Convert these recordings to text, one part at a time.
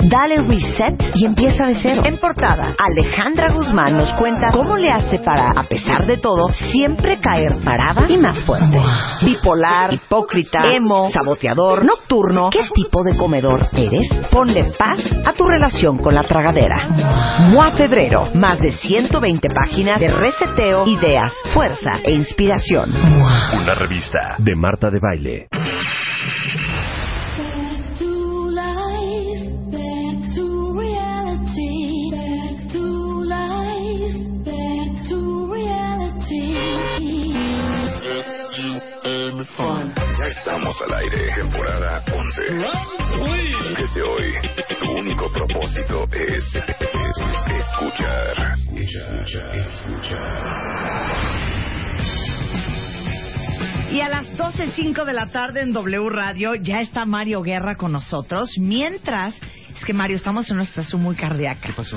Dale reset y empieza de cero. En portada, Alejandra Guzmán nos cuenta cómo le hace para, a pesar de todo, siempre caer parada y más fuerte. Bipolar, hipócrita, emo, saboteador, nocturno. ¿Qué tipo de comedor eres? Ponle paz a tu relación con la tragadera. MOA Febrero, más de 120 páginas de reseteo, ideas, fuerza e inspiración. Una revista de Marta de Baile. Estamos al aire, temporada 11. Desde hoy, tu único propósito es, es escuchar. Y a las 12.05 de la tarde en W Radio ya está Mario Guerra con nosotros. Mientras, es que Mario, estamos en una situación muy cardíaca. ¿Qué pasó?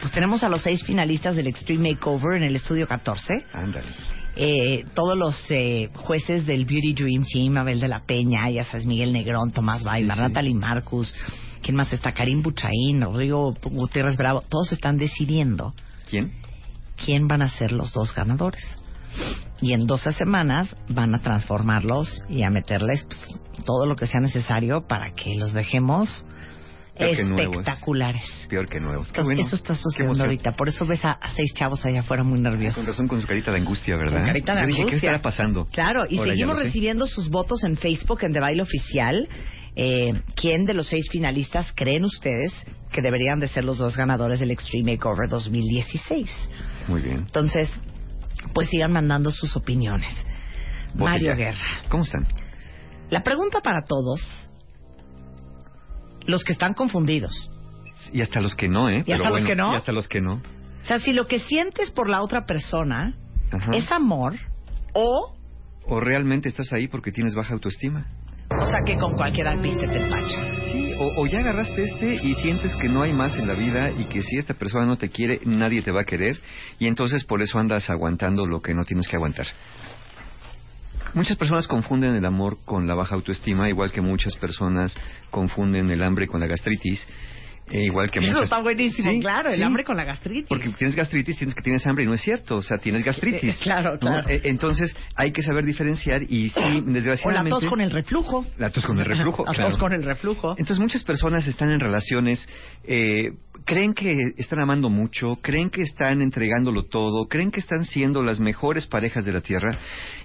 Pues tenemos a los seis finalistas del Extreme Makeover en el estudio 14. Ándale. Eh, todos los eh, jueces del Beauty Dream Team, Abel de la Peña, ya sabes, Miguel Negrón, Tomás Sí, sí. Natalie Marcus, ¿quién más está? Karim Buchaín, Rodrigo Gutiérrez Bravo. Todos están decidiendo ¿Quién? quién van a ser los dos ganadores. Y en 12 semanas van a transformarlos y a meterles pues, todo lo que sea necesario para que los dejemos Peor que espectaculares. Peor que nuevos. Qué Entonces, bueno. eso está sucediendo ahorita. Por eso ves a, a seis chavos allá afuera muy nerviosos. Con razón con su carita de angustia, ¿verdad? Con carita de Yo dije, ¿qué angustia. estará pasando? Claro, y Ahora seguimos recibiendo sus votos en Facebook, en The Baile Oficial. Eh, ¿Quién de los seis finalistas creen ustedes que deberían de ser los dos ganadores del Extreme Makeover 2016? Muy bien. Entonces, pues sigan mandando sus opiniones. Mario ya. Guerra. ¿Cómo están? La pregunta para todos, los que están confundidos. Y hasta los que no, ¿eh? ¿Y hasta los que no? Y hasta los que no. O sea, si lo que sientes por la otra persona Ajá. es amor o, O realmente estás ahí porque tienes baja autoestima. o sea, que con cualquier alpiste te empachas. Sí, o, o ya agarraste este y sientes que no hay más en la vida y que si esta persona no te quiere, nadie te va a querer y entonces por eso andas aguantando lo que no tienes que aguantar. Muchas personas confunden el amor con la baja autoestima, igual que muchas personas confunden el hambre con la gastritis, e igual que Eso muchas... está buenísimo, Sí, claro, el sí. hambre con la gastritis. Porque tienes gastritis, tienes que tienes hambre y no es cierto, o sea, tienes gastritis. Eh, claro, ¿no? claro. Eh, Entonces hay que saber diferenciar y sí, o la desgraciadamente... tos con el reflujo. La tos con el reflujo, La claro. tos con el reflujo. Entonces muchas personas están en relaciones, eh, creen que están amando mucho, creen que están entregándolo todo, creen que están siendo las mejores parejas de la Tierra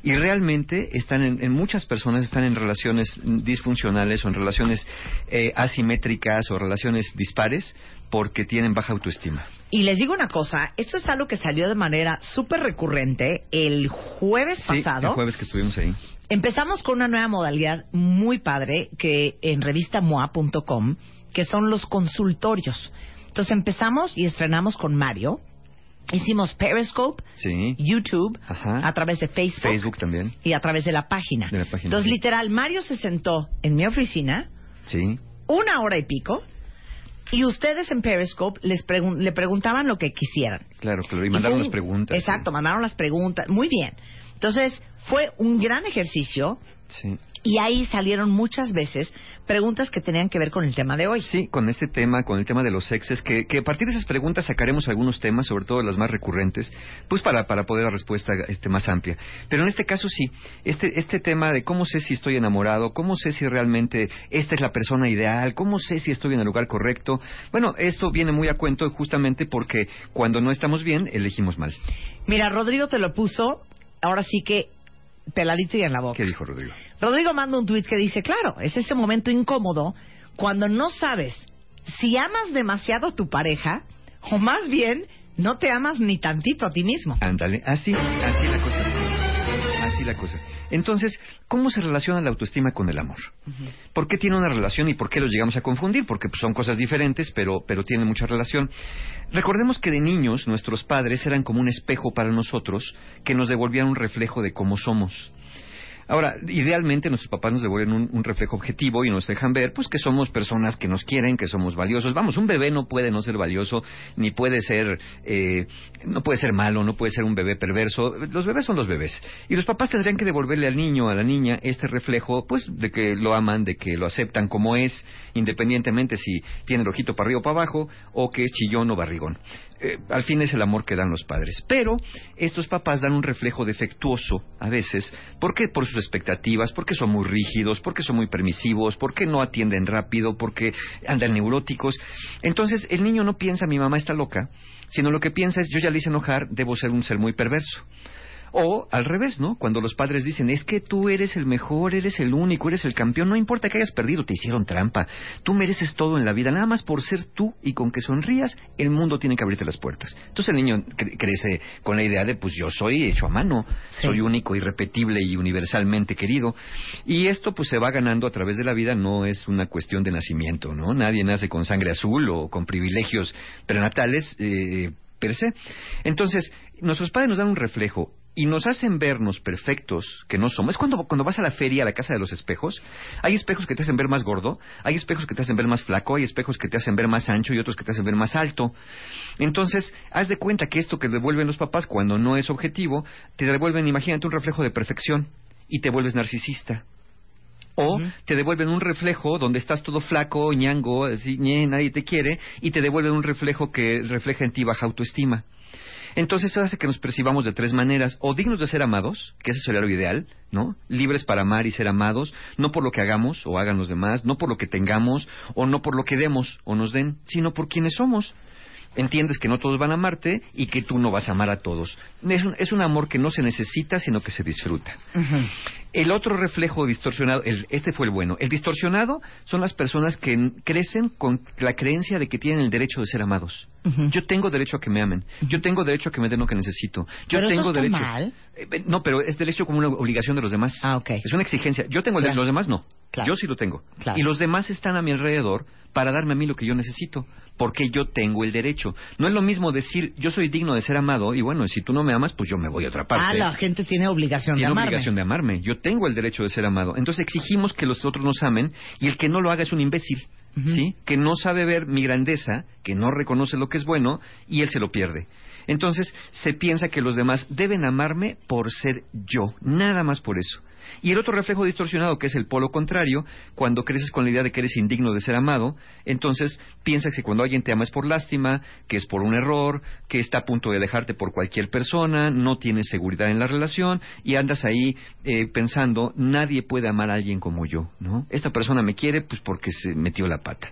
y realmente están en, en muchas personas están en relaciones disfuncionales o en relaciones eh, asimétricas o relaciones dispares porque tienen baja autoestima. Y les digo una cosa, esto es algo que salió de manera súper recurrente el jueves Sí, pasado. el jueves que estuvimos ahí. Empezamos con una nueva modalidad muy padre que en revistamoa.com, que son los consultorios. Entonces empezamos y estrenamos con Mario. Hicimos Periscope, Sí. YouTube, Ajá. a través de Facebook, Facebook también. y a través de la página. De la página, Entonces, literal, Mario se sentó en mi oficina Sí. una hora y pico y ustedes en Periscope les pregun- le preguntaban lo que quisieran. Claro, claro. Y Y mandaron fue las un- preguntas. Exacto, mandaron las preguntas. Muy bien. Entonces, fue un gran ejercicio Sí. y ahí salieron muchas veces preguntas que tenían que ver con el tema de hoy. Sí, con este tema, con el tema de los sexes, que, que a partir de esas preguntas sacaremos algunos temas, sobre todo las más recurrentes, pues para, para poder dar respuesta este, más amplia. Pero en este caso sí, este, este tema de cómo sé si estoy enamorado, cómo sé si realmente esta es la persona ideal, cómo sé si estoy en el lugar correcto, bueno, esto viene muy a cuento justamente porque cuando no estamos bien, elegimos mal. Mira, Rodrigo te lo puso, ahora sí que peladito y en la boca. ¿Qué dijo Rodrigo? Rodrigo manda un tuit que dice, claro, es ese momento incómodo cuando no sabes si amas demasiado a tu pareja o más bien no te amas ni tantito a ti mismo. Ándale, así, así la cosa. Así la cosa. Entonces, ¿cómo se relaciona la autoestima con el amor? ¿Por qué tiene una relación y por qué los llegamos a confundir? Porque pues, son cosas diferentes, pero, pero tienen mucha relación. Recordemos que de niños nuestros padres eran como un espejo para nosotros que nos devolvían un reflejo de cómo somos. Ahora, idealmente nuestros papás nos devuelven un, reflejo objetivo y nos dejan ver, pues, que somos personas que nos quieren, que somos valiosos. Vamos, un bebé no puede no ser valioso, ni puede ser, eh, no puede ser malo, no puede ser un bebé perverso. Los bebés son los bebés. Y los papás tendrían que devolverle al niño, a la niña, este reflejo, pues, de que lo aman, de que lo aceptan como es, independientemente si tiene el ojito para arriba o para abajo, o que es chillón o barrigón. Eh, al fin es el amor que dan los padres. Pero estos papás dan un reflejo defectuoso a veces. ¿Por qué? Por sus expectativas, porque son muy rígidos, porque son muy permisivos, porque no atienden rápido, porque andan neuróticos. Entonces el niño no piensa mi mamá está loca, sino lo que piensa es yo ya le hice enojar, debo ser un ser muy perverso. O al revés, ¿no? Cuando los padres dicen, es que tú eres el mejor, eres el único, eres el campeón, no importa que hayas perdido, te hicieron trampa. Tú mereces todo en la vida, nada más por ser tú y con que sonrías, el mundo tiene que abrirte las puertas. Entonces el niño cre- crece con la idea de, pues yo soy hecho a mano, Sí. soy único, irrepetible y universalmente querido. Y esto pues se va ganando a través de la vida, no es una cuestión de nacimiento, ¿no? Nadie nace con sangre azul o con privilegios prenatales eh, per se. Entonces, nuestros padres nos dan un reflejo y nos hacen vernos perfectos que no somos. Es cuando, cuando vas a la feria, a la casa de los espejos, hay espejos que te hacen ver más gordo, hay espejos que te hacen ver más flaco, hay espejos que te hacen ver más ancho y otros que te hacen ver más alto. Entonces, haz de cuenta que esto que devuelven los papás cuando no es objetivo, te devuelven, imagínate, un reflejo de perfección y te vuelves narcisista. O te devuelven un reflejo donde estás todo flaco, ñango, así, ñe, nadie te quiere, y te devuelven un reflejo que refleja en ti baja autoestima. Entonces eso hace que nos percibamos de tres maneras, o dignos de ser amados, que ese sería lo ideal, ¿no? Libres para amar y ser amados, no por lo que hagamos o hagan los demás, no por lo que tengamos, o no por lo que demos o nos den, sino por quienes somos. Entiendes que no todos van a amarte y que tú no vas a amar a todos. Es un, es un amor que no se necesita, sino que se disfruta. El otro reflejo distorsionado, el- este fue el bueno. El distorsionado son las personas que crecen con la creencia de que tienen el derecho de ser amados. Yo tengo derecho a que me amen. Yo tengo derecho a que me den lo que necesito. Yo Pero tengo derecho. mal. Eh, no, pero es derecho como una obligación de los demás. Ah. Es una exigencia. Yo tengo el de los demás no. Claro. Yo sí lo tengo. Claro. Y los demás están a mi alrededor para darme a mí lo que yo necesito, porque yo tengo el derecho. No es lo mismo decir yo soy digno de ser amado y bueno, si tú no me amas, pues yo me voy a otra parte Ah, la gente tiene obligación tiene de amarme. obligación de amarme. Yo tengo el derecho de ser amado. Entonces exigimos que los otros nos amen y el que no lo haga es un imbécil. ¿sí? Que no sabe ver mi grandeza, que no reconoce lo que es bueno y él se lo pierde. Entonces se piensa que los demás deben amarme por ser yo, nada más por eso. Y el otro reflejo distorsionado, que es el polo contrario, cuando creces con la idea de que eres indigno de ser amado, entonces piensas que cuando alguien te ama es por lástima, que es por un error, que está a punto de dejarte por cualquier persona, no tienes seguridad en la relación y andas ahí eh, pensando, nadie puede amar a alguien como yo, ¿no? Esta persona me quiere pues porque se metió la pata.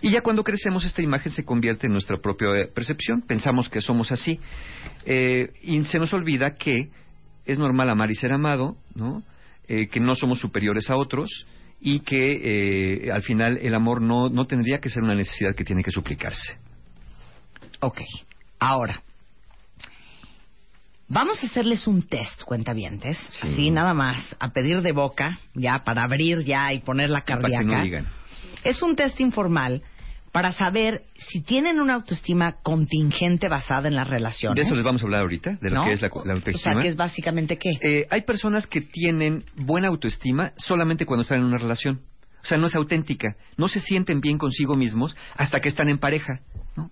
Y ya cuando crecemos esta imagen se convierte en nuestra propia eh, percepción, pensamos que somos así eh, y se nos olvida que es normal amar y ser amado, ¿no? Eh, que no somos superiores a otros y que eh, al final el amor no, no tendría que ser una necesidad que tiene que suplicarse. Ok, ahora. Vamos a hacerles un test, cuentavientes. Sí. Así, nada más, a pedir de boca, ya, para abrir ya y poner la Para cardíaca. que no digan. Es un test informal para saber si tienen una autoestima contingente basada en las relaciones. De eso les vamos a hablar ahorita, de lo ¿no? que es la, la O sea, autoestima. que es básicamente qué. Eh, hay personas que tienen buena autoestima solamente cuando están en una relación. O sea, no es auténtica. No se sienten bien consigo mismos hasta que están en pareja. ¿no?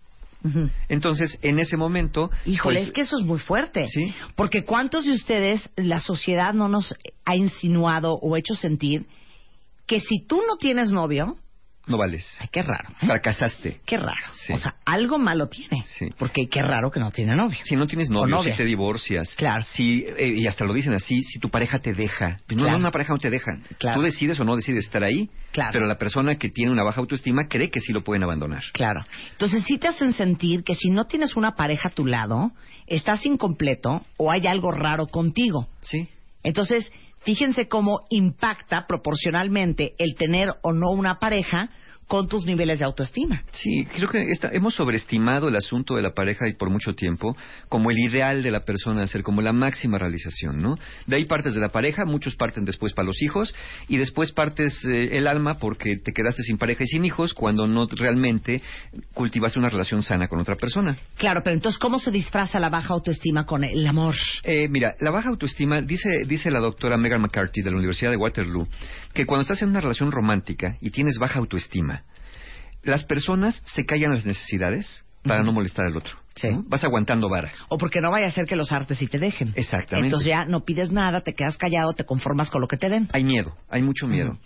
Entonces, en ese momento... Híjole, pues, es que eso es muy fuerte. Sí. Porque ¿cuántos de ustedes la sociedad no nos ha insinuado o hecho sentir que si tú no tienes novio, No vales. ay, qué raro. ¿eh? Fracasaste. Qué raro. Sí. O sea, algo malo tiene. Sí. Porque qué raro que no tiene novio. Si no tienes novio, si te divorcias, Claro. si, eh, y hasta lo dicen así, si tu pareja te deja. Pues Claro. no, una pareja no te deja. Claro. Tú decides o no decides estar ahí, Claro. pero la persona que tiene una baja autoestima cree que sí lo pueden abandonar. Claro. Entonces sí te hacen sentir que si no tienes una pareja a tu lado, estás incompleto o hay algo raro contigo. Sí. Entonces, fíjense cómo impacta proporcionalmente el tener o no una pareja con tus niveles de autoestima. Sí, creo que esta- hemos sobreestimado el asunto de la pareja y por mucho tiempo como el ideal de la persona ser, como la máxima realización, ¿no? De ahí partes de la pareja, muchos parten después para los hijos y después partes eh, el alma porque te quedaste sin pareja y sin hijos cuando no realmente cultivaste una relación sana con otra persona. Claro, pero entonces, ¿cómo se disfraza la baja autoestima con el amor? Eh, mira, la baja autoestima, dice, dice la doctora Megan McCarthy de la Universidad de Waterloo, que cuando estás en una relación romántica y tienes baja autoestima, las personas se callan las necesidades para no molestar al otro. Sí. ¿no? Vas aguantando vara. O porque no vaya a ser que los artes y te dejen. Exactamente. Entonces ya no pides nada, te quedas callado, te conformas con lo que te den. Hay miedo, hay mucho miedo.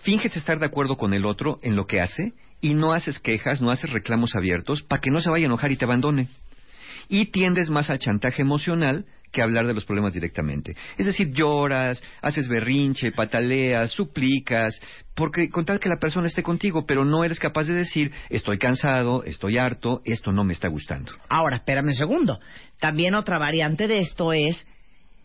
Finges estar de acuerdo con el otro en lo que hace y no haces quejas, no haces reclamos abiertos para que no se vaya a enojar y te abandone. Y tiendes más al chantaje emocional que hablar de los problemas directamente. Es decir, lloras, haces berrinche, pataleas, suplicas, porque con tal que la persona esté contigo, pero no eres capaz de decir, estoy cansado, estoy harto, esto no me está gustando. Ahora, espérame un segundo. También otra variante de esto es,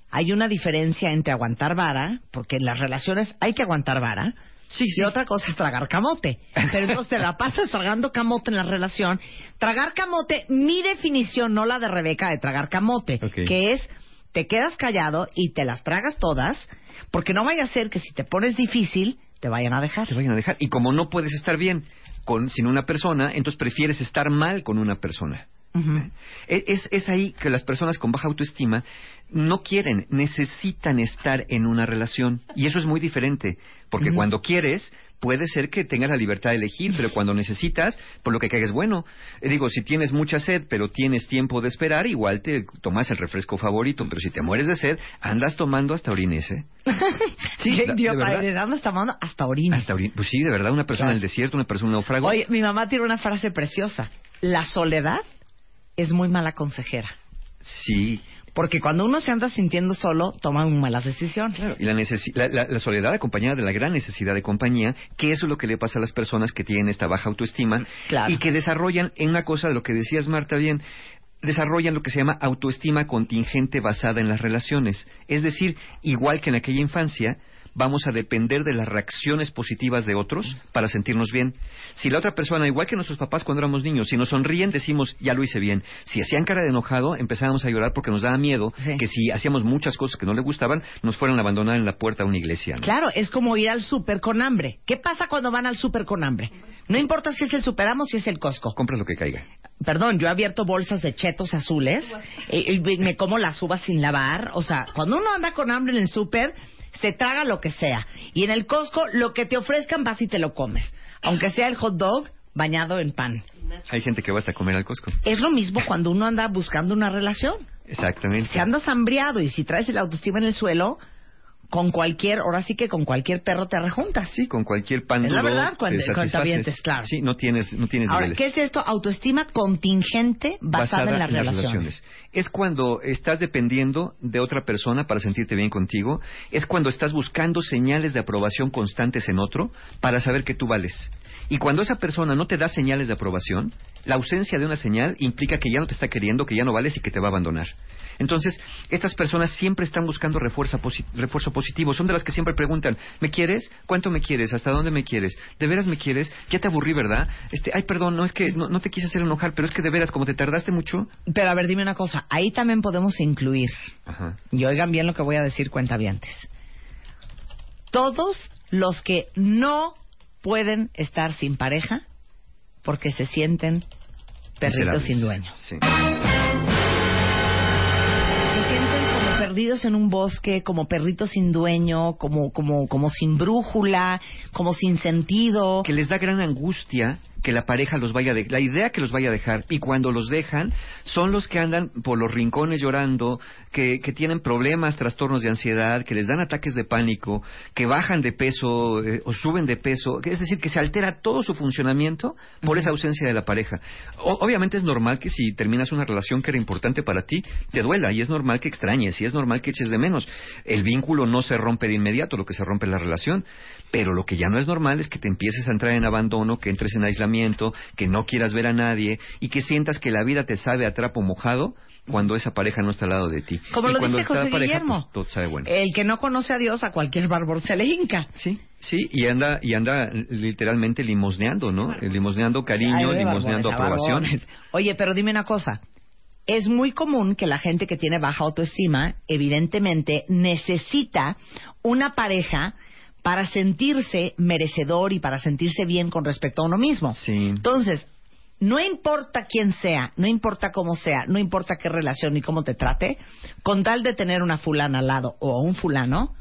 hay una diferencia entre aguantar vara, porque en las relaciones hay que aguantar vara, Sí, y otra cosa es tragar camote. Pero entonces te la pasas tragando camote en la relación. Tragar camote, mi definición, no la de Rebeca de tragar camote, que es te quedas callado y te las tragas todas, porque no vaya a ser que si te pones difícil, te vayan a dejar. te vayan a dejar. Y como no puedes estar bien con, sin una persona, entonces prefieres estar mal con una persona. Ujú. E- Es, es ahí que las personas con baja autoestima no quieren, necesitan estar en una relación. Y eso es muy diferente, porque cuando quieres, puede ser que tengas la libertad de elegir, pero cuando necesitas, por lo que caigas bueno. Eh, digo, si tienes mucha sed, pero tienes tiempo de esperar, igual te tomas el refresco favorito, pero si te mueres de sed, andas tomando hasta orines, ¿eh? Sí, de- Qué de idiota verdad. eres, andas tomando hasta orines. Hasta orin- Pues sí, de verdad, una persona Claro. en el desierto, una persona en un náufrago. Oye, mi mamá tiene una frase preciosa. La soledad es muy mala consejera. Sí, Porque cuando uno se anda sintiendo solo, toma malas decisiones. Claro, y la, la- la soledad acompañada de la gran necesidad de compañía, que eso es lo que le pasa a las personas que tienen esta baja autoestima Claro. y que desarrollan en una cosa de lo que decías Marta bien, desarrollan lo que se llama autoestima contingente basada en las relaciones. Es decir, igual que en aquella infancia, vamos a depender de las reacciones positivas de otros para sentirnos bien. Si la otra persona, igual que nuestros papás cuando éramos niños, si nos sonríen decimos, ya lo hice bien. Si hacían cara de enojado, empezábamos a llorar porque nos daba miedo Sí. que si hacíamos muchas cosas que no le gustaban, nos fueran a abandonar en la puerta de una iglesia. ¿no? Claro, es como ir al súper con hambre. ¿Qué pasa cuando van al súper con hambre? No importa si es el Superamos o si es el Costco. Compra lo que caiga. Perdón, yo he abierto bolsas de chetos azules y, y me como las uvas sin lavar. O sea, cuando uno anda con hambre en el súper, se traga lo que sea. Y en el Costco, lo que te ofrezcan vas y te lo comes. Aunque sea el hot dog bañado en pan. Hay gente que va hasta comer al Costco. Es lo mismo cuando uno anda buscando una relación. Exactamente. Si andas hambriado y si traes el autoestima en el suelo, con cualquier, ahora sí que con cualquier perro te rejuntas. Sí, con cualquier pan Es la verdad, cuando- claro. Sí, no tienes, no tienes Ahora, niveles. ¿qué es esto? Autoestima contingente basada, en las relaciones. Es cuando estás dependiendo de otra persona para sentirte bien contigo. Es cuando estás buscando señales de aprobación constantes en otro para saber que tú vales. Y cuando esa persona no te da señales de aprobación, la ausencia de una señal implica que ya no te está queriendo, que ya no vales y que te va a abandonar. Entonces, estas personas siempre están buscando refuerzo, posi- refuerzo positivo. Son de las que siempre preguntan, ¿me quieres? ¿Cuánto me quieres? ¿Hasta dónde me quieres? ¿De veras me quieres? Ya te aburrí, ¿verdad? Este, ay, perdón, no es que no te quise hacer enojar, pero es que de veras, como te tardaste mucho. Pero a ver, dime una cosa. Ahí también podemos incluir, Ajá. y oigan bien lo que voy a decir cuentavientes, todos los que no pueden estar sin pareja porque se sienten perritos sin dueño. Sí. Se sienten como perdidos en un bosque, como perritos sin dueño, como, como, como sin brújula, como sin sentido. Que les da gran angustia que la pareja los vaya a dejar, la idea que los vaya a dejar, y cuando los dejan, son los que andan por los rincones llorando, que, que tienen problemas, trastornos de ansiedad, que les dan ataques de pánico, que bajan de peso eh, o suben de peso, es decir, que se altera todo su funcionamiento por esa ausencia de la pareja. O- obviamente es normal que si terminas una relación que era importante para ti, te duela, y es normal que extrañes, y es normal que eches de menos. El vínculo no se rompe de inmediato, lo que se rompe es la relación, pero lo que ya no es normal es que te empieces a entrar en abandono, que entres en aislamiento, que no quieras ver a nadie y que sientas que la vida te sabe a trapo mojado cuando esa pareja no está al lado de ti. Como Y lo dice José pareja, Guillermo. pues, todo sabe bueno. El que no conoce a Dios, a cualquier bárbaro se le hinca. Sí, sí, y anda, y anda literalmente limosneando, ¿no? Limosneando cariño, limosneando aprobaciones. Oye, pero dime una cosa. Es muy común que la gente que tiene baja autoestima, evidentemente, necesita una pareja para sentirse merecedor y para sentirse bien con respecto a uno mismo. Sí. Entonces, no importa quién sea, no importa cómo sea, no importa qué relación ni cómo te trate, con tal de tener una fulana al lado o un fulano,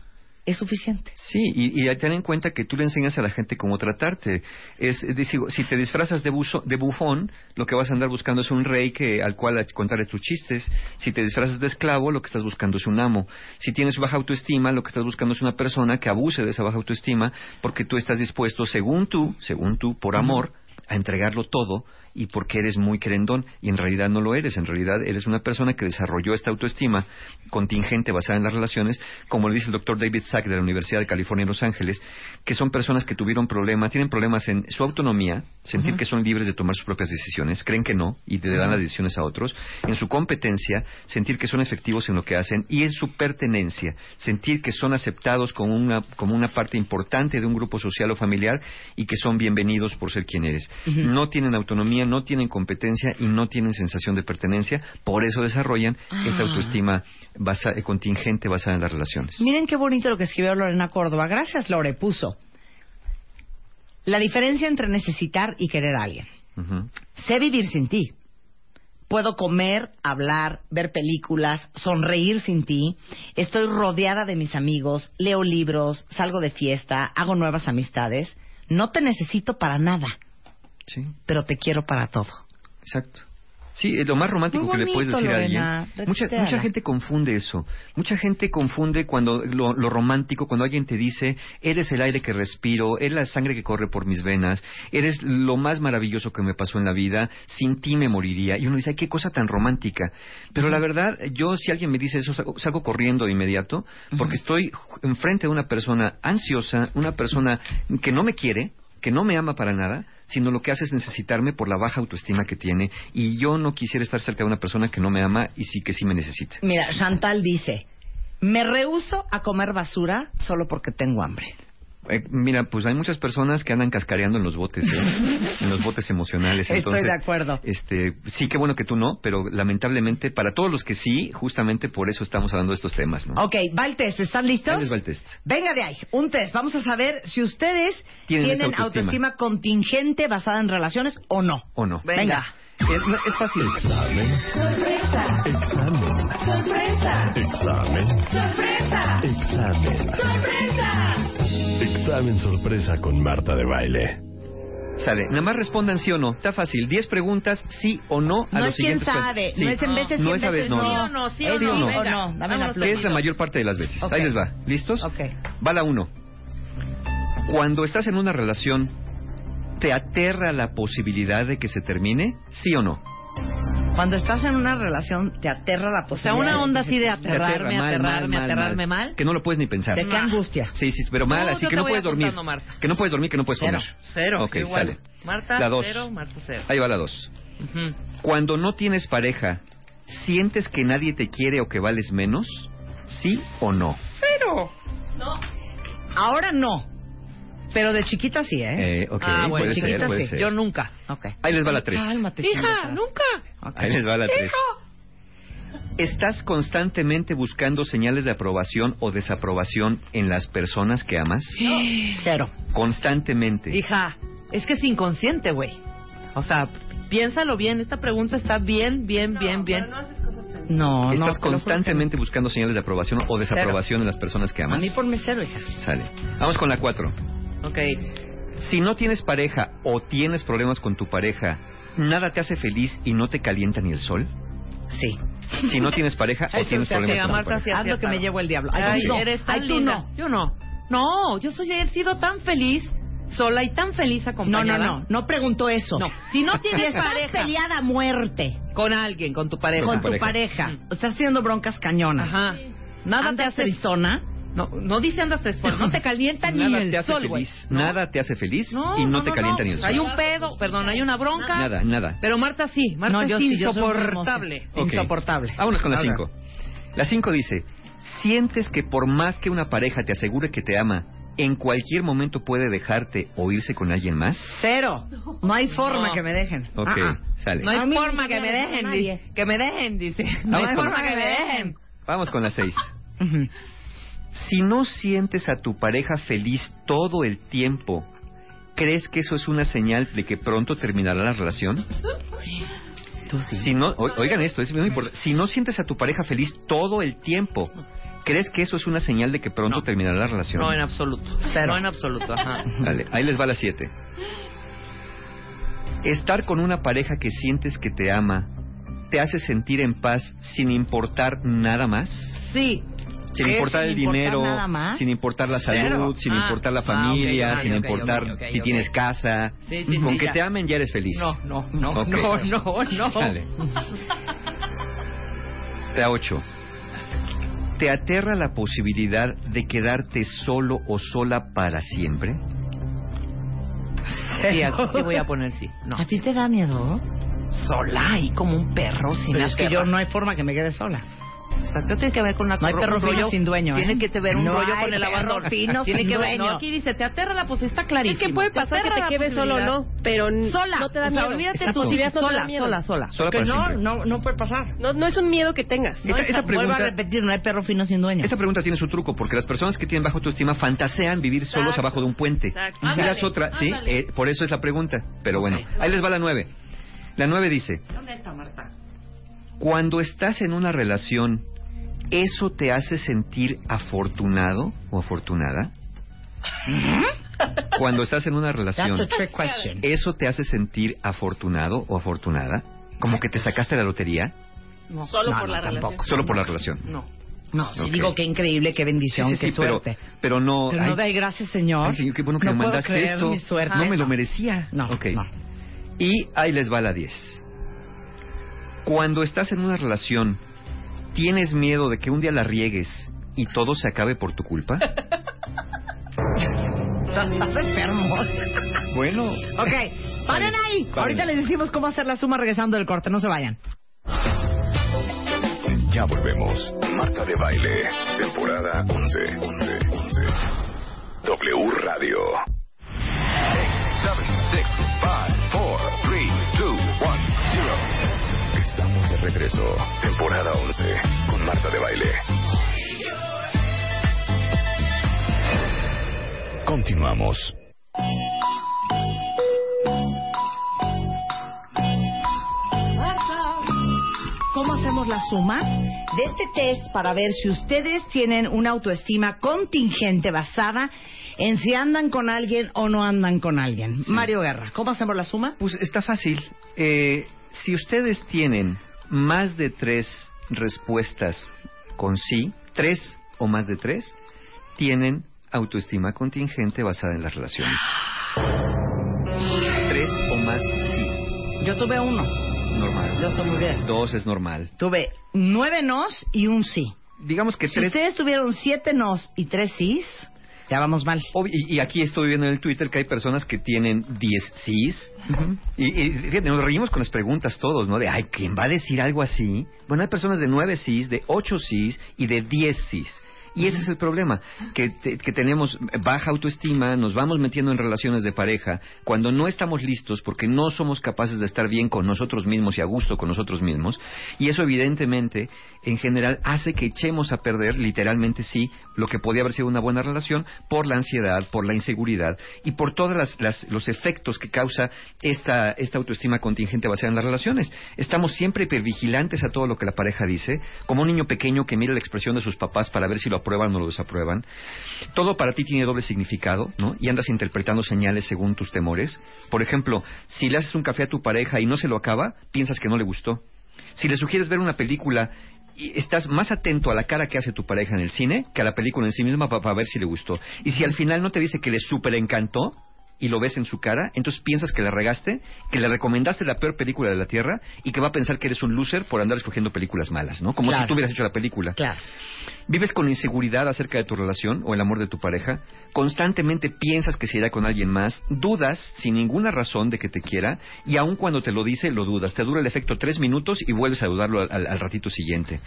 es suficiente. Sí, y, y ten en cuenta que tú le enseñas a la gente cómo tratarte. Es, es decir, si te disfrazas de, buzo- de bufón, lo que vas a andar buscando es un rey que, al cual contarle tus chistes. Si te disfrazas de esclavo, lo que estás buscando es un amo. Si tienes baja autoestima, lo que estás buscando es una persona que abuse de esa baja autoestima porque tú estás dispuesto, según tú, según tú, por amor, a entregarlo todo y porque eres muy querendón y en realidad no lo eres, en realidad eres una persona que desarrolló esta autoestima contingente basada en las relaciones, como le dice el doctor David Sack de la Universidad de California en Los Ángeles, que son personas que tuvieron problemas, tienen problemas en su autonomía, sentir que son libres de tomar sus propias decisiones, creen que no y le dan las decisiones a otros, en su competencia, sentir que son efectivos en lo que hacen y en su pertenencia, sentir que son aceptados como una, como una parte importante de un grupo social o familiar y que son bienvenidos por ser quien eres. No tienen autonomía, no tienen competencia y no tienen sensación de pertenencia, por eso desarrollan esta Ah. autoestima basa- eh, contingente basada en las relaciones. Miren qué bonito lo que escribió Lorena Córdoba. Gracias, Lore. Puso. La diferencia entre necesitar y querer a alguien. Sé vivir sin ti. Puedo comer, hablar, ver películas, sonreír sin ti. Estoy rodeada de mis amigos, leo libros, salgo de fiesta, hago nuevas amistades. No te necesito para nada, Sí, pero te quiero para todo. exacto. Sí, es lo más romántico que le puedes decir a alguien. Mucha, mucha gente confunde eso. Mucha gente confunde cuando lo, lo romántico, cuando alguien te dice, eres el aire que respiro, eres la sangre que corre por mis venas, eres lo más maravilloso que me pasó en la vida, sin ti me moriría. Y uno dice, ay, qué cosa tan romántica. Pero la verdad, yo si alguien me dice eso, salgo, salgo corriendo de inmediato, porque estoy enfrente de una persona ansiosa, una persona que no me quiere, que no me ama para nada, sino lo que hace es necesitarme por la baja autoestima que tiene y yo no quisiera estar cerca de una persona que no me ama y sí que sí me necesita. Mira, Chantal dice, me rehuso a comer basura solo porque tengo hambre. Eh, mira, pues hay muchas personas que andan cascareando en los botes, ¿eh? en los botes emocionales. Estoy Entonces, de acuerdo. Este, sí, qué bueno que tú no, pero lamentablemente para todos los que sí, justamente por eso estamos hablando de estos temas, ¿no? Ok, va el test. ¿Están listos? Ahí les va el test. Venga de ahí, un test. Vamos a saber si ustedes Tienen autoestima. autoestima. contingente basada en relaciones o no. ¿O no? Venga. Eh, no, es fácil. Examen. Examen. Examen. Examen. Examen sorpresa con Marta de Baile. Sale. Nada más respondan sí o no. Está fácil. Diez preguntas, sí o no, a No los es quién siguientes. sabe, Sí. no es en veces, No cien es a veces veces, no, no. no. Sí o no, sí o Es no. sí No. o no. Dame Vámonos. Que es la mayor parte de las veces. Ok. Ahí les va. ¿Listos? Ok. Va la uno. Cuando estás en una relación, ¿te aterra la posibilidad de que se termine? ¿Sí o no? Cuando estás en una relación, te aterra la O sea, posibilidad. una onda así de Te aterra, aterrarme, mal, aterrarme, mal, mal, aterrarme mal. Que no lo puedes ni pensar. ¿De qué angustia? Sí, sí, pero mal, No, así que no puedes dormir. Marta. Que no puedes dormir, que no puedes Cero. comer. Cero. Ok, igual. sale. Marta, La dos. cero, Marta, cero. Ahí va la dos. Cuando no tienes pareja, ¿sientes que nadie te quiere o que vales menos? ¿Sí o no? Cero. Ahora no. Pero de chiquita sí, ¿eh? Eh, ok, Ah, bueno, puede ser, chiquita puede sí. ser. Yo nunca. Ahí les va la tres. Cálmate, Hija, nunca. Ahí les va la tres. ¿Estás constantemente buscando señales de aprobación o desaprobación en las personas que amas? Cero. Constantemente. Hija, es que es inconsciente, güey. O sea, piénsalo bien. Esta pregunta está bien, bien, bien, bien. No, no. ¿Estás constantemente buscando señales de aprobación o desaprobación en las personas que no. A amas? mí ponme cero, hija. Sale. Vamos con la cuatro. Ok. Si no tienes pareja o tienes problemas con tu pareja, ¿nada te hace feliz y no te calienta ni el sol? Sí. Si no tienes pareja o tienes problemas con tu Marta pareja. sí Haz lo que me llevo el diablo. Ay, Ay, no. eres tan Ay, tú linda. no. Yo no. No, yo soy he sido tan feliz sola y tan feliz No, acompañada. no, no. No pregunto eso. No, si no Si tienes estás pareja peleada a muerte con alguien, con tu pareja. con tu pareja. pareja, estás haciendo broncas cañonas, Ajá. Nada te andas hace trisona, No, no dice andas esfuerzo, no te calienta ni Nada el te hace sol, güey. feliz. No. Nada te hace feliz No, y no, no, te calienta no. ni el sol. Hay un pedo, perdón, hay una bronca. Nada, nada. Pero Marta sí, Marta No, yo es sí, insoportable. hermosa. Ok. Insoportable. Vámonos con la Ok. 5. La 5 dice, sientes que por más que una pareja te asegure que te ama, en cualquier momento puede dejarte o irse con alguien más. Cero. No hay forma No. que me dejen. Ok, Ah, ah. sale. No hay A forma no que me dejen, nadie. dice. Que me dejen, dice. No Vamos hay forma que me dejen. Vamos con la 6. Si no sientes a tu pareja feliz todo el tiempo, ¿crees que eso es una señal de que pronto terminará la relación? Si no, oigan esto, es muy importante. Si no sientes a tu pareja feliz todo el tiempo, ¿crees que eso es una señal de que pronto No. terminará la relación? No, en absoluto. Cero. No, en absoluto, ajá. Dale, ahí les va la 7. Estar con una pareja que sientes que te ama, ¿te hace sentir en paz sin importar nada más? Sí. Sin importar ¿Sin el importar dinero, nada más? sin importar la salud, Cero. sin Ah. importar la Ah, familia, sin importar si tienes casa. Sí, sí, Con sí, que ya. te amen ya eres feliz. No, no, no, no, no, no. Sale. La 8. ¿Te aterra la posibilidad de quedarte solo o sola para siempre? Sí, aquí sí voy a poner sí. No. ¿A ti te da miedo? Sola y como un perro sin Pero es que yo no hay forma que me quede sola. Exacto, tiene que ver con una No hay un perro fino rollo- sin dueño, ¿eh? Tiene que ver un No rollo con el abandono. fino tiene sin que ver, no, aquí dice, te aterra la posibilidad, está clarísimo. Es que puede Te pasar que te quedes solo no, pero Sola, no te da o sea, miedo. olvídate tú, no te sola, sola, sola. Sola para no, siempre. no, no puede pasar. No, no es un miedo que tengas. Esta, esta Vuelvo pregunta, a repetir, no hay perro fino sin dueño. esta pregunta tiene su truco, porque las personas que tienen baja autoestima fantasean vivir solos abajo de un puente. Exacto. Y Ándale, las otras, sí, eh, por eso es la pregunta. Pero bueno, ahí les va la 9. La 9 dice, ¿Dónde está Marta? Cuando estás en una relación, ¿eso te hace sentir afortunado o afortunada? Cuando estás en una relación. ¿eso te hace sentir afortunado o afortunada? ¿Como que te sacaste la lotería? No. Solo No, por no, la tampoco. relación. Solo por la relación. No. No, si Ok. digo qué increíble, qué bendición, Sí, sí, qué sí, pero, suerte. pero no... Pero ay, no de gracias, Señor. ay, señor, qué bueno que no me puedo mandaste creer esto. mi suerte. No Ay, me lo merecía. No, Ok. no. Y ahí les va la 10. Cuando estás en una relación, ¿tienes miedo de que un día la riegues y todo se acabe por tu culpa? Estás enfermo. bueno. Ok, paren ahí. Paren. Ahorita les decimos cómo hacer la suma regresando del corte. No se vayan. Ya volvemos. Marta de Baile, temporada 11. 11, 11. W Radio. 7, 6, 5, regreso. Temporada 11 con Marta de Baile. Continuamos. ¿Cómo hacemos la suma de este test para ver si ustedes tienen una autoestima contingente basada en si andan con alguien o no andan con alguien? Mario Guerra, ¿cómo hacemos la suma? Pues está fácil. Eh, si ustedes tienen más de tres respuestas con sí, tres o más de tres, tienen autoestima contingente basada en las relaciones. Tres o más sí, Yo tuve uno. normal. Yo estoy muy bien. Dos es normal. Tuve nueve nos y un sí. Digamos que Si tres... ustedes tuvieron siete nos y tres sís, ya vamos mal. Ob- Y, y aquí estoy viendo en el Twitter que hay personas que tienen 10 sís. Y, y fíjate, nos reímos con las preguntas todos, ¿no? De, ay, ¿quién va a decir algo así? Bueno, hay personas de 9 sís, de 8 sís y de 10 sís. Y ese es el problema, que, te- que tenemos baja autoestima, nos vamos metiendo en relaciones de pareja cuando no estamos listos porque no somos capaces de estar bien con nosotros mismos y a gusto con nosotros mismos. Y eso evidentemente, en general, hace que echemos a perder, literalmente sí, lo que podía haber sido una buena relación por la ansiedad, por la inseguridad y por todos las, las- los efectos que causa esta, esta autoestima contingente basada en las relaciones. Estamos siempre hipervigilantes a todo lo que la pareja dice, como un niño pequeño que mira la expresión de sus papás para ver si lo aprueban o lo desaprueban. Todo para ti tiene doble significado, ¿no? Y andas interpretando señales según tus temores. Por ejemplo, si le haces un café a tu pareja y no se lo acaba, piensas que no le gustó. Si le sugieres ver una película y estás más atento a la cara que hace tu pareja en el cine que a la película en sí misma para, ver si le gustó. Y si al final no te dice que le super encantó, y lo ves en su cara, entonces piensas que la regaste, que le recomendaste la peor película de la Tierra y que va a pensar que eres un loser por andar escogiendo películas malas, ¿no? Como Claro. si tú hubieras hecho la película. Claro. Vives con inseguridad acerca de tu relación o el amor de tu pareja. Constantemente piensas que se irá con alguien más. Dudas sin ninguna razón de que te quiera. Y aun cuando te lo dice, lo dudas. Te dura el efecto tres minutos y vuelves a dudarlo al, al- al ratito siguiente.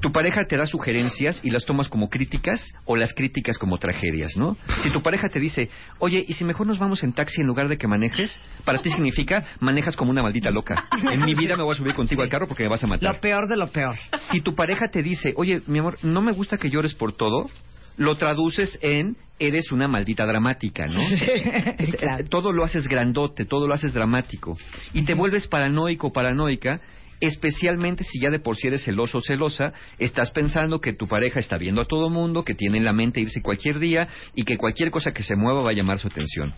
Tu pareja te da sugerencias y las tomas como críticas o las críticas como tragedias, ¿no? Si tu pareja te dice, oye, ¿y si mejor nos vamos en taxi en lugar de que manejes? Para ti significa, manejas como una maldita loca. En mi vida me voy a subir contigo al carro porque me vas a matar Lo peor de lo peor. si tu pareja te dice, oye, mi amor, no me gusta que llores por todo, lo traduces en eres una maldita dramática, ¿no? Es- Claro. eh, Todo lo haces grandote, todo lo haces dramático. Y te vuelves paranoico, paranoica, especialmente si ya de por sí eres celoso o celosa, estás pensando que tu pareja está viendo a todo mundo, que tiene en la mente irse cualquier día y que cualquier cosa que se mueva va a llamar su atención.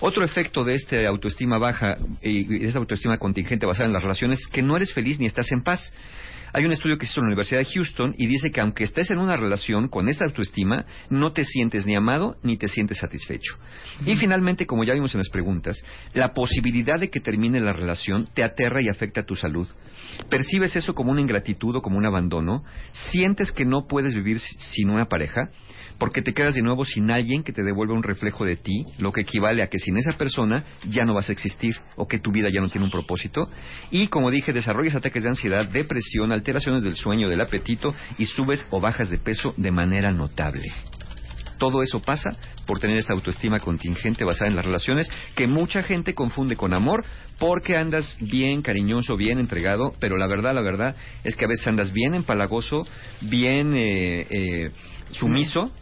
Otro efecto de esta autoestima baja y de esta autoestima contingente basada en las relaciones es que no eres feliz ni estás en paz. Hay un estudio que se hizo en la Universidad de Houston y dice que aunque estés en una relación con esta autoestima, no te sientes ni amado ni te sientes satisfecho. Y finalmente, como ya vimos en las preguntas, la posibilidad de que termine la relación te aterra y afecta a tu salud. Percibes eso como una ingratitud o como un abandono, sientes que no puedes vivir si- sin una pareja, porque te quedas de nuevo sin alguien que te devuelva un reflejo de ti, lo que equivale a que sin esa persona ya no vas a existir o que tu vida ya no tiene un propósito. Y como dije, desarrollas ataques de ansiedad, depresión, alteraciones del sueño, del apetito y subes o bajas de peso de manera notable. Todo eso pasa por tener esa autoestima contingente basada en las relaciones que mucha gente confunde con amor porque andas bien cariñoso, bien entregado, pero la verdad, la verdad es que a veces andas bien empalagoso, bien eh, eh, sumiso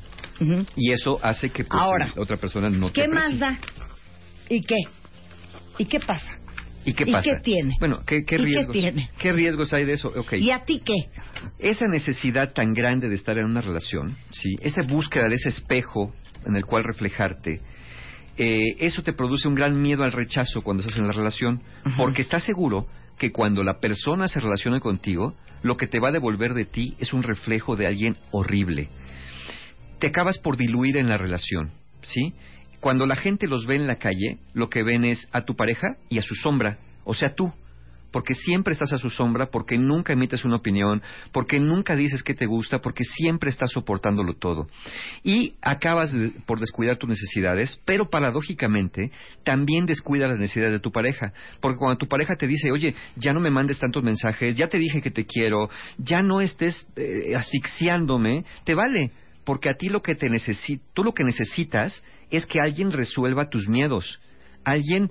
y eso hace que pues, Ahora, otra persona no te ¿Qué aprecie. más da? ¿Y qué? ¿Y qué pasa? ¿Y qué ¿Y pasa? qué tiene? Bueno, ¿qué, qué ¿Y qué riesgos? tiene? ¿Qué riesgos hay de eso? Ok. ¿Y a ti qué? esa necesidad tan grande de estar en una relación, sí, esa búsqueda de ese espejo en el cual reflejarte, eh, eso te produce un gran miedo al rechazo cuando estás en la relación, porque estás seguro que cuando la persona se relaciona contigo, lo que te va a devolver de ti es un reflejo de alguien horrible. Te acabas por diluir en la relación, ¿sí? Cuando la gente los ve en la calle, lo que ven es a tu pareja y a su sombra, o sea, tú porque siempre estás a su sombra, porque nunca emites una opinión, porque nunca dices que te gusta, porque siempre estás soportándolo todo. Y acabas de- por descuidar tus necesidades, pero paradójicamente también descuidas las necesidades de tu pareja, porque cuando tu pareja te dice, oye, ya no me mandes tantos mensajes, ya te dije que te quiero, ya no estés eh, asfixiándome, te vale, porque a ti lo que te necesi- tú lo que necesitas es que alguien resuelva tus miedos, alguien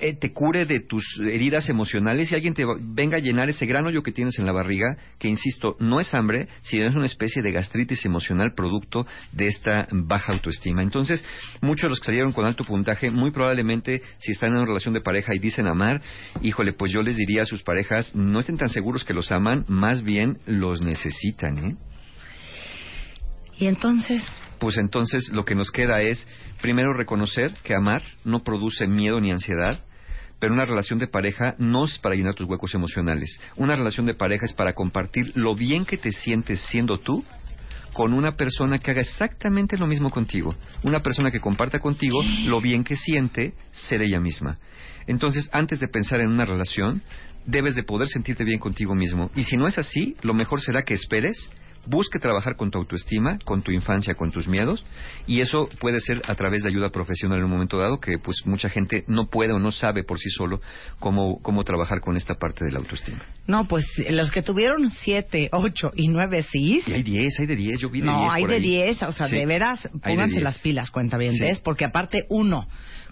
eh, te cure de tus heridas emocionales y alguien te venga a llenar ese gran hoyo que tienes en la barriga, que insisto, no es hambre, sino es una especie de gastritis emocional producto de esta baja autoestima. Entonces, muchos de los que salieron con alto puntaje, muy probablemente, si están en una relación de pareja y dicen amar, híjole, pues yo les diría a sus parejas, no estén tan seguros que los aman, más bien los necesitan, ¿eh? Y entonces, pues entonces lo que nos queda es primero reconocer que amar no produce miedo ni ansiedad, pero una relación de pareja no es para llenar tus huecos emocionales. Una relación de pareja es para compartir lo bien que te sientes siendo tú con una persona que haga exactamente lo mismo contigo. Una persona que comparta contigo lo bien que siente ser ella misma. Entonces, antes de pensar en una relación, debes de poder sentirte bien contigo mismo. Y si no es así, lo mejor será que esperes, busque trabajar con tu autoestima, con tu infancia, con tus miedos, y eso puede ser a través de ayuda profesional en un momento dado, que pues mucha gente no puede o no sabe por sí solo cómo, cómo trabajar con esta parte de la autoestima. no, pues los que tuvieron siete, ocho y nueve sí. Y hay 10, hay de 10, yo vi de 10 No, hay por de ahí. 10, o sea, Sí, de veras, de pónganse 10. las pilas, cuenta bien, Sí. porque aparte, uno,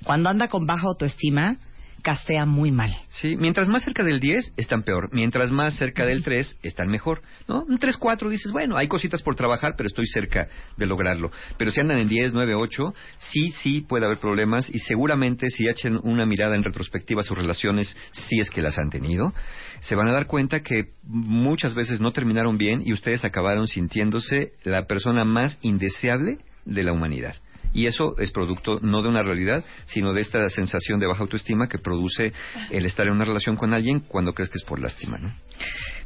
cuando anda con baja autoestima, castea muy mal. Sí, mientras más cerca del 10 están peor, mientras más cerca del 3 están mejor, ¿no? Un 3, 4 dices, bueno, hay cositas por trabajar, pero estoy cerca de lograrlo. Pero si andan en 10, 9, 8, sí, sí puede haber problemas y seguramente si echen una mirada en retrospectiva a sus relaciones, si es que las han tenido, se van a dar cuenta que muchas veces no terminaron bien y ustedes acabaron sintiéndose la persona más indeseable de la humanidad. Y eso es producto no de una realidad, sino de esta sensación de baja autoestima que produce el estar en una relación con alguien cuando crees que es por lástima, ¿no?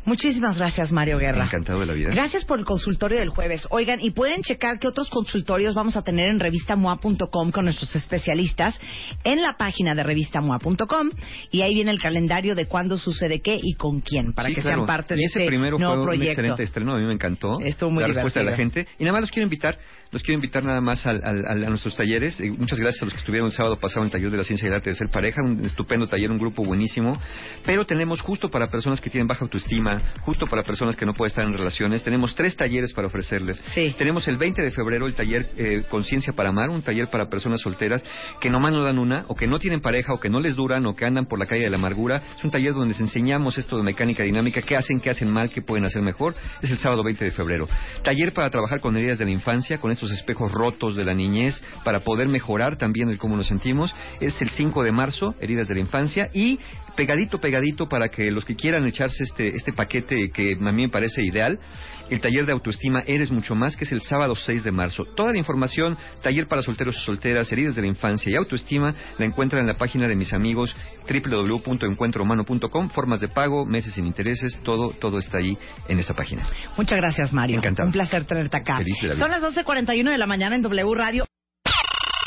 Muchísimas gracias, Mario Guerra. Encantado de la vida. Gracias por el consultorio del jueves. Oigan, y pueden checar qué otros consultorios vamos a tener en revistamoa.com con nuestros especialistas en la página de revistamoa.com y ahí viene el calendario de cuándo sucede qué y con quién para Sí, que claro. sean parte y de ese este primero nuevo fue un proyecto. excelente estreno, a mí me encantó. Estuvo muy la respuesta de la gente. Y nada más los quiero invitar, los quiero invitar nada más al- al- al- a nuestros talleres. Eh, muchas gracias a los que estuvieron el sábado pasado en el taller de la ciencia y el arte de ser pareja, un estupendo taller, un grupo buenísimo. Pero tenemos justo para personas que tienen baja autoestima, justo para personas que no pueden estar en relaciones, tenemos tres talleres para ofrecerles. Sí. Tenemos el 20 de febrero el taller eh, Conciencia para Amar, un taller para personas solteras que nomás no dan una, o que no tienen pareja, o que no les duran, o que andan por la calle de la amargura. Es un taller donde les enseñamos esto de mecánica dinámica, qué hacen, qué hacen mal, qué pueden hacer mejor. Es el sábado 20 de febrero. Taller para trabajar con heridas de la infancia, con estos espejos rotos de la niñez, para poder mejorar también el cómo nos sentimos. Es el 5 de marzo, heridas de la infancia, y pegadito, pegadito, para que los que quieran echarse este, este paquete que a mí me parece ideal, el taller de autoestima Eres Mucho Más, que es el sábado 6 de marzo. Toda la información, taller para solteros y solteras, heridas de la infancia y autoestima, la encuentran en la página de mis amigos www.encuentrohumano.com, formas de pago, meses sin intereses, todo, todo está ahí en esta página. Muchas gracias, Mario. Encantado. Un placer tenerte acá. Feliz de la vida. Son las 12.41 de la mañana en W Radio.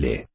Baile.